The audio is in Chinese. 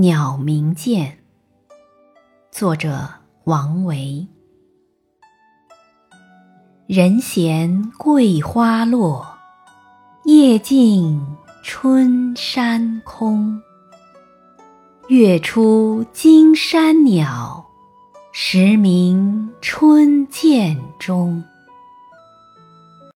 鸟鸣涧。作者王维。人闲桂花落夜静春山空。月出惊山鸟时鸣春涧中。